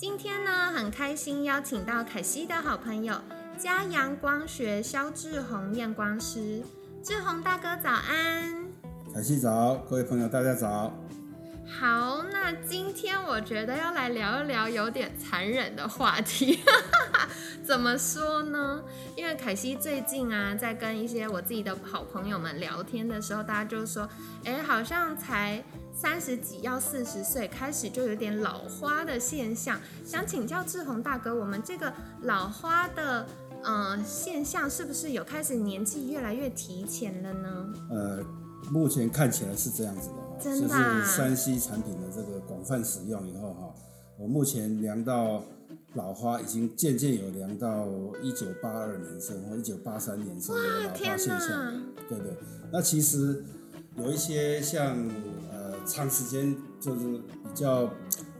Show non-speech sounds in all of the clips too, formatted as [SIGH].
今天呢，很开心邀请到凯西的好朋友嘉阳光学肖志宏验光师，志宏大哥早安。凯西早，各位朋友大家早。好，那今天我觉得要来聊一聊有点残忍的话题，[LAUGHS] 怎么说呢？因为凯西最近啊，在跟一些我自己的好朋友们聊天的时候，大家就说，哎，好像才三十几要四十岁，开始就有点老花的现象。想请教志宏大哥，我们这个老花的呃现象，是不是有开始年纪越来越提前了呢？呃，目前看起来是这样子的哈，真的啊就是山西产品的这个广泛使用以后哈，我目前量到老花已经渐渐有量到一九八二年生或一九八三年生的老花天现象。哪！对对，那其实有一些像呃长时间就是比较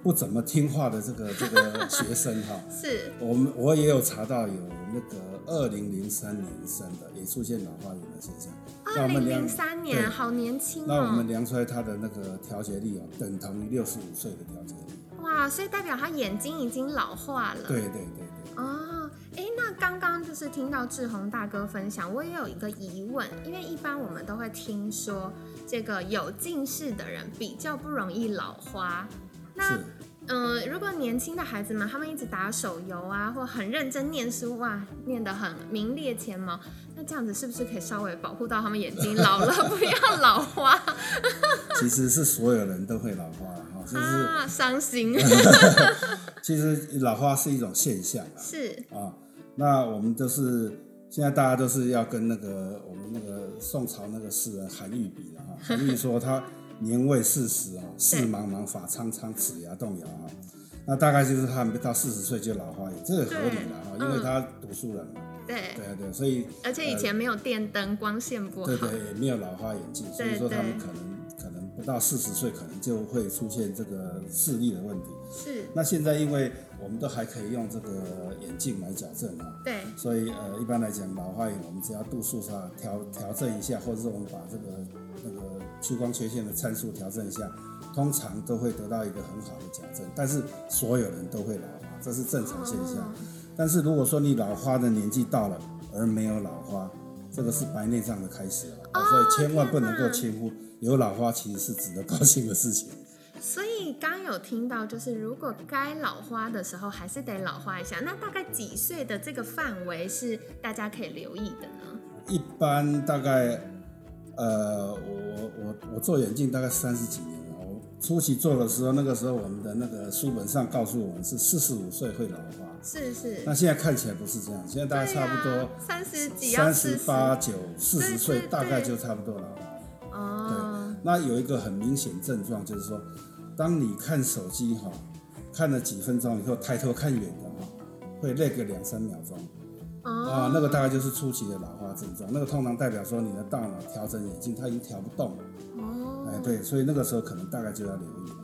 不怎么听话的这个这个学生哈，[LAUGHS] 是我们我也有查到有那个二零零三年生的也出现老化眼的现象。那二零我们量零三对年，好年轻那我们哦！量出来他的那个调节力哦，等同于六十五岁的调节力。哇，所以代表他眼睛已经老化了。对对对对，哦，哎，那刚刚就是听到志宏大哥分享，我也有一个疑问，因为一般我们都会听说这个有近视的人比较不容易老花。那是。嗯、如果年轻的孩子们他们一直打手游啊，或很认真念书，哇，念得很名列前茅，那这样子是不是可以稍微保护到他们眼睛老了不要老花其实是所有人都会老花了哈，就是啊？伤心 [LAUGHS] 其实老花是一种现象啊。是啊，那我们都是现在大家都是要跟那个我们那个宋朝那个诗人韩愈比了哈。[LAUGHS] 韩愈说他年未四十啊，事茫茫，发苍苍，齿牙动摇啊。那大概就是他到四十岁就老花眼，这个合理了哈，因为他读书人嘛。对，对啊对，所以而且以前没有电灯，光线不好。对对也没有老花眼镜，所以说他们可能不到四十岁，可能就会出现这个视力的问题。是，那现在因为我们都还可以用这个眼镜来矫正啊，对，所以呃，一般来讲，老花眼我们只要度数上调调整一下，或者是我们把这个那个屈光缺陷的参数调整一下，通常都会得到一个很好的矫正。但是所有人都会老花，这是正常现象。哦但是如果说你老花的年纪到了而没有老花，这个是白内障的开始哦，所以千万不能够轻忽。有老花其实是值得高兴的事情。所以刚有听到，就是如果该老花的时候，还是得老花一下。那大概几岁的这个范围是大家可以留意的呢？一般大概，呃，我我我做眼镜大概三十几年了。我初期做的时候，那个时候我们的那个书本上告诉我们是四十五岁会老花，是是，那现在看起来不是这样，现在大概差不多三十几要三十八九、四十岁，大概就差不多老花。哦，那有一个很明显症状，就是说，当你看手机哈，看了几分钟以后，抬头看远的哈，会累个两三秒钟。哦，啊，那个大概就是初期的老花症状，那个通常代表说你的大脑调整眼睛它已经调不动了，哦，哎，对，所以那个时候可能大概就要留意了。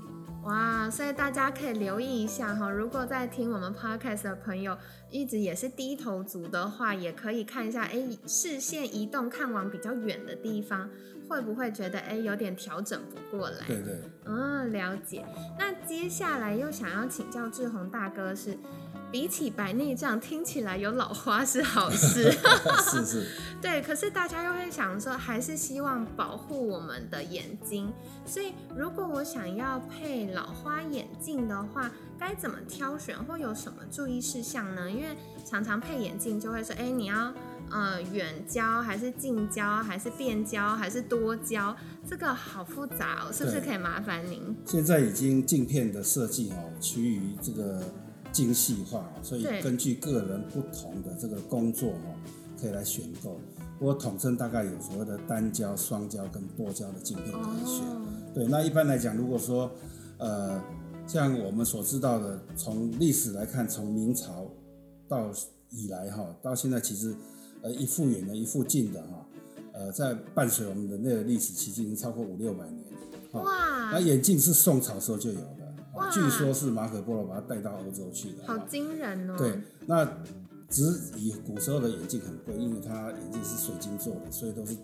哇，所以大家可以留意一下哈。如果在听我们 podcast 的朋友一直也是低头族的话，也可以看一下，哎，视线移动看往比较远的地方，会不会觉得哎有点调整不过来？对对，嗯，了解。那接下来又想要请教志宏大哥是，比起白内障，听起来有老花是好事，是 [LAUGHS] 是，[LAUGHS] 对。可是大家又会想说，还是希望保护我们的眼睛，所以如果我想要配老花眼镜的话，该怎么挑选或有什么注意事项呢？因为常常配眼镜就会说，哎，你要呃远焦还是近焦还是变焦还是多焦，这个好复杂哦，是不是可以麻烦您？现在已经镜片的设计哦，趋于这个精细化哦，所以根据个人不同的这个工作哦，可以来选购。我统称大概有所谓的单焦、双焦跟多焦的镜片可以选。哦，对，那一般来讲，如果说呃像我们所知道的，从历史来看，从明朝到以来哈，到现在其实呃一副远的，一副近的哈，呃，在伴随我们人类的历史期间已经超过五六百年。哇！那眼镜是宋朝时候就有的，哇据说是马可波罗把他带到欧洲去的。好惊人哦。对，那只以古时候的眼镜很贵，因为它眼镜是水晶做的，所以都是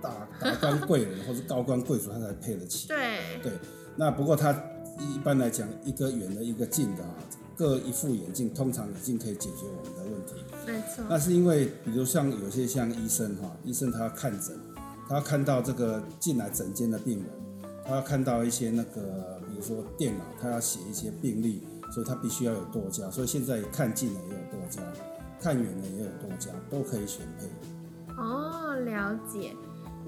大达官贵人或是高官贵族他才配得起。对对，那不过他一般来讲，一个远的，一个近的啊，各一副眼镜，通常已经可以解决我们的问题。没错。那是因为，比如像有些像医生哈，医生他要看诊，他要看到这个进来诊间的病人，他要看到一些那个，比如说电脑，他要写一些病历，所以他必须要有多焦。所以现在看近了也有多焦，看远了也有多焦，都可以选配。哦，了解。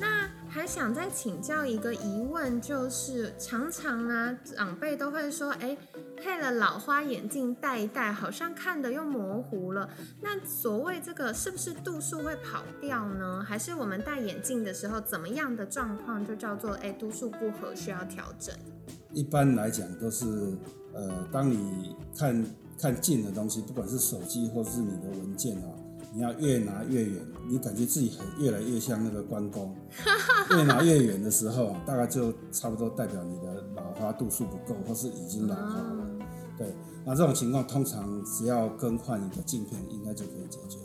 那还想再请教一个疑问，就是常常啊，长辈都会说，哎，配了老花眼镜戴一戴，好像看的又模糊了。那所谓这个是不是度数会跑掉呢？还是我们戴眼镜的时候怎么样的状况就叫做哎度数不合，需要调整？一般来讲都是，呃，当你看看近的东西，不管是手机或是你的文件啊，你要越拿越远，你感觉自己很越来越像那个关公，[LAUGHS] 越拿越远的时候，大概就差不多代表你的老花度数不够，或是已经老花了。对，那这种情况通常只要更换一个镜片，应该就可以解决。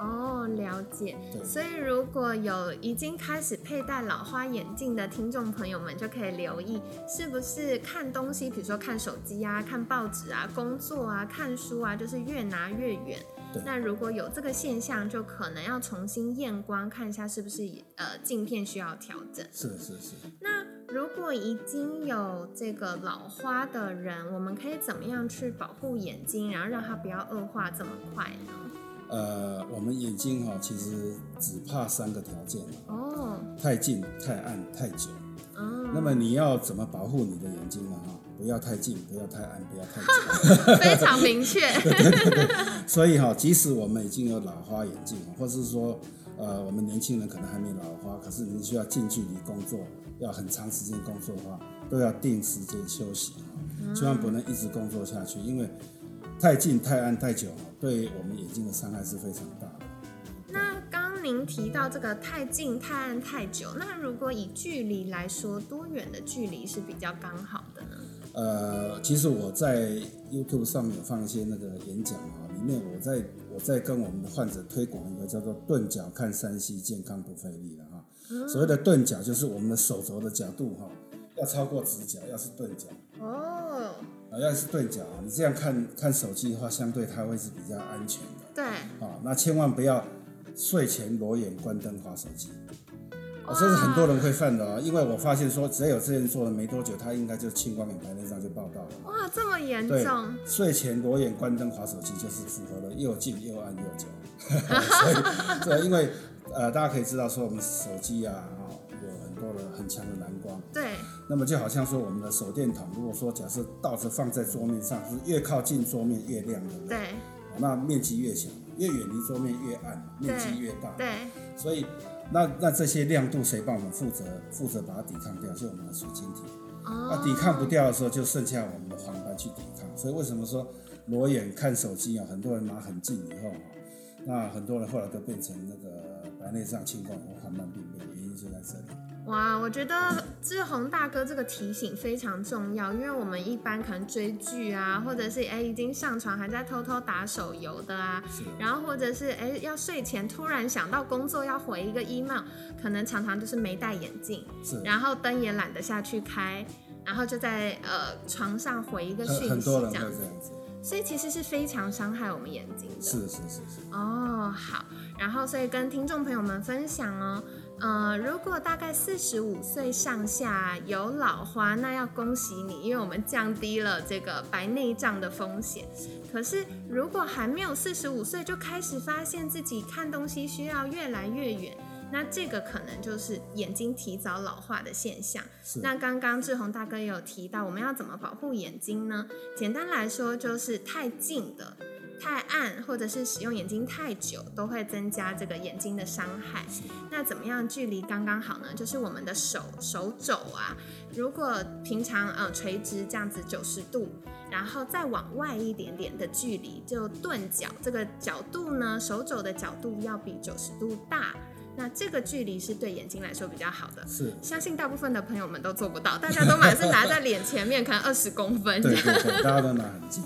哦，了解。所以如果有已经开始佩戴老花眼镜的听众朋友们，就可以留意是不是看东西，比如说看手机啊、看报纸啊、工作啊、看书啊，就是越拿越远。那如果有这个现象，就可能要重新验光，看一下是不是呃镜片需要调整。是是是。那如果已经有这个老花的人，我们可以怎么样去保护眼睛，然后让它不要恶化这么快呢？呃，我们眼睛哈、其实只怕三个条件啊哦，太近、太暗、太久。哦，那么你要怎么保护你的眼睛呢？哈，不要太近，不要太暗，不要太久。非常明确。[LAUGHS] 所以哈，即使我们已经有老花眼镜，或是说，呃，我们年轻人可能还没老花，可是你需要近距离工作，要很长时间工作的话，都要定时间休息哈，千万不能一直工作下去，因为太近、太暗、太久，对我们眼睛的伤害是非常大的。那刚刚您提到这个太近、太暗、太久，那如果以距离来说，多远的距离是比较刚好的呢？呃，其实我在 YouTube 上面有放一些那个演讲啊，里面我在我在跟我们的患者推广一个叫做钝角看山西，健康不费力的哈。所谓的钝角就是我们的手肘的角度哈，要超过直角，要是钝角。哦，啊，要是对角啊，你这样看看手机的话，相对它会是比较安全的对，啊。那千万不要睡前裸眼关灯划手机。哦，这是很多人会犯的啊，因为我发现说，只要有这人做了没多久，他应该就青光眼白内障就报道了。哇，这么严对重，，睡前裸眼关灯划手机就是符合了又近又暗又久。[LAUGHS] 所以，对，因为呃，大家可以知道说，我们手机啊，哈、有很多的很强的蓝光。对，那么就好像说我们的手电筒，如果说假设倒着放在桌面上，是越靠近桌面越亮，对不对？那面积越小，越远离桌面越暗，面积越大。对，所以，那那这些亮度谁帮我们负责？负责把它抵抗掉，就我们的水晶体。哦，那抵抗不掉的时候，就剩下我们的黄斑去抵抗。所以为什么说裸眼看手机啊？很多人拿很近以后啊，那很多人后来都变成那个白内障、青光或黄斑病变，原因就在这里。哇，我觉得志宏大哥这个提醒非常重要，因为我们一般可能追剧啊，或者是哎已经上床还在偷偷打手游的啊，然后或者是哎要睡前突然想到工作要回一个 email，可能常常就是没戴眼镜，然后灯也懒得下去开，然后就在呃床上回一个讯息这样子。所以其实是非常伤害我们眼睛的。是是是是。哦，好，然后所以跟听众朋友们分享哦，呃，如果大概四十五岁上下有老花，那要恭喜你，因为我们降低了这个白内障的风险。可是如果还没有四十五岁就开始发现自己看东西需要越来越远，那这个可能就是眼睛提早老化的现象。那刚刚志宏大哥也有提到，我们要怎么保护眼睛呢？简单来说，就是太近的、太暗，或者是使用眼睛太久，都会增加这个眼睛的伤害。那怎么样距离刚刚好呢？就是我们的手手肘啊，如果平常呃垂直这样子九十度，然后再往外一点点的距离，就钝角这个角度呢，手肘的角度要比九十度大。那这个距离是对眼睛来说比较好的，是，相信大部分的朋友们都做不到，大家都满是拿在脸前面，可能二十公分，对对对，大家都拿很近。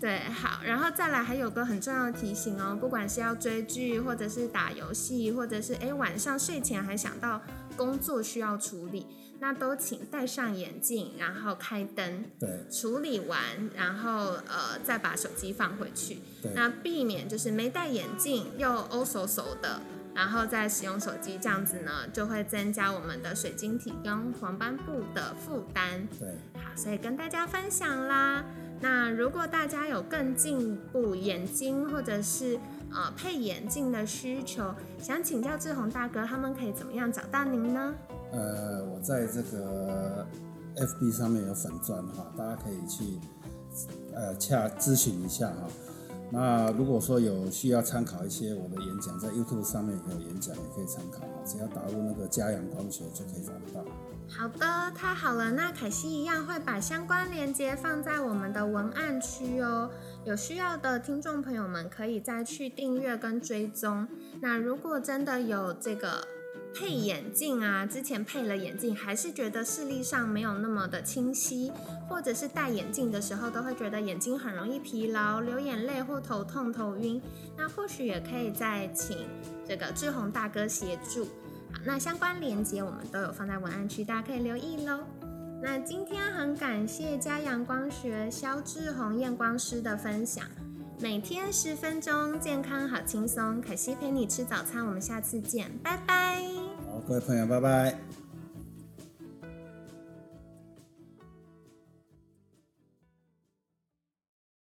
对，好，然后再来还有个很重要的提醒哦，不管是要追剧，或者是打游戏，或者是哎晚上睡前还想到工作需要处理，那都请戴上眼镜，然后开灯，对，处理完，然后呃再把手机放回去，那避免就是没戴眼镜又哦嗖嗖的。然后再使用手机，这样子呢，就会增加我们的水晶体跟黄斑部的负担。对，好，所以跟大家分享啦。那如果大家有更进一步眼睛或者是呃配眼镜的需求，想请教志宏大哥，他们可以怎么样找到您呢？呃，我在这个 FB 上面有粉钻哈，大家可以去呃洽咨询一下哈。那如果说有需要参考一些我的演讲，在 YouTube 上面也有演讲，也可以参考啊。只要打入那个嘉阳光学就可以找得到。好的，太好了。那凯西一样会把相关链接放在我们的文案区哦。有需要的听众朋友们可以再去订阅跟追踪。那如果真的有这个。配眼镜啊，之前配了眼镜，还是觉得视力上没有那么的清晰，或者是戴眼镜的时候都会觉得眼睛很容易疲劳、流眼泪或头痛、头晕，那或许也可以再请这个志宏大哥协助。那相关链接我们都有放在文案区，大家可以留意喽。那今天很感谢嘉阳光学肖志宏验光师的分享。每天十分钟，健康好轻松。可惜陪你吃早餐，我们下次见，拜拜。好，各位朋友，拜拜。